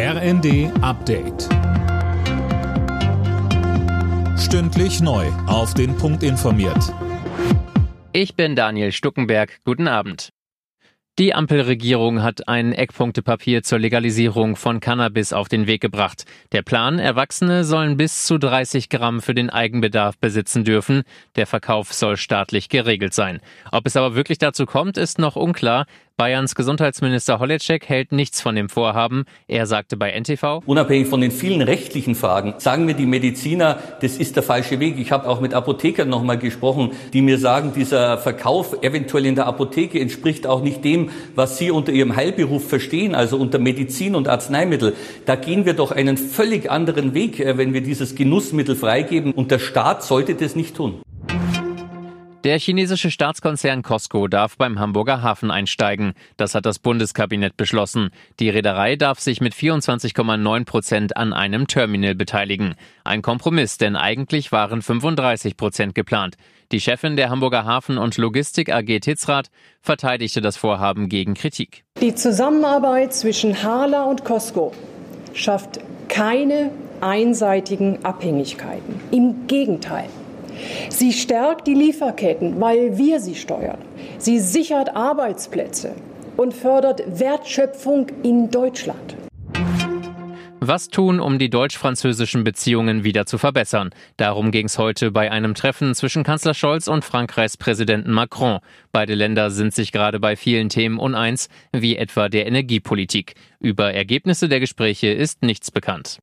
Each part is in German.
RND Update. Stündlich neu. Auf den Punkt informiert. Ich bin Daniel Stuckenberg. Guten Abend. Die Ampelregierung hat ein Eckpunktepapier zur Legalisierung von Cannabis auf den Weg gebracht. Der Plan, Erwachsene sollen bis zu 30 Gramm für den Eigenbedarf besitzen dürfen. Der Verkauf soll staatlich geregelt sein. Ob es aber wirklich dazu kommt, ist noch unklar. Bayerns Gesundheitsminister Holleczek hält nichts von dem Vorhaben. Er sagte bei NTV, Unabhängig von den vielen rechtlichen Fragen sagen mir die Mediziner, das ist der falsche Weg. Ich habe auch mit Apothekern nochmal gesprochen, die mir sagen, dieser Verkauf eventuell in der Apotheke entspricht auch nicht dem, was sie unter ihrem Heilberuf verstehen, also unter Medizin und Arzneimittel. Da gehen wir doch einen völlig anderen Weg, äh, wenn wir dieses Genussmittel freigeben. Und der Staat sollte das nicht tun. Der chinesische Staatskonzern Costco darf beim Hamburger Hafen einsteigen. Das hat das Bundeskabinett beschlossen. Die Reederei darf sich mit 24,9 Prozent an einem Terminal beteiligen. Ein Kompromiss, denn eigentlich waren 35 Prozent geplant. Die Chefin der Hamburger Hafen- und Logistik AG Titzrath verteidigte das Vorhaben gegen Kritik. Die Zusammenarbeit zwischen Harla und Costco schafft keine einseitigen Abhängigkeiten. Im Gegenteil. Sie stärkt die Lieferketten, weil wir sie steuern. Sie sichert Arbeitsplätze und fördert Wertschöpfung in Deutschland. Was tun, um die deutsch-französischen Beziehungen wieder zu verbessern? Darum ging es heute bei einem Treffen zwischen Kanzler Scholz und Frankreichs Präsidenten Macron. Beide Länder sind sich gerade bei vielen Themen uneins, wie etwa der Energiepolitik. Über Ergebnisse der Gespräche ist nichts bekannt.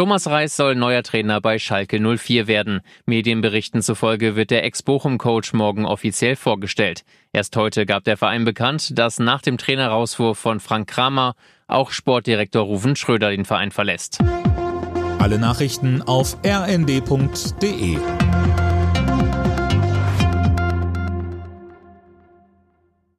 Thomas Reis soll neuer Trainer bei Schalke 04 werden. Medienberichten zufolge wird der Ex-Bochum-Coach morgen offiziell vorgestellt. Erst heute gab der Verein bekannt, dass nach dem Trainerauswurf von Frank Kramer auch Sportdirektor Ruven Schröder den Verein verlässt. Alle Nachrichten auf rnd.de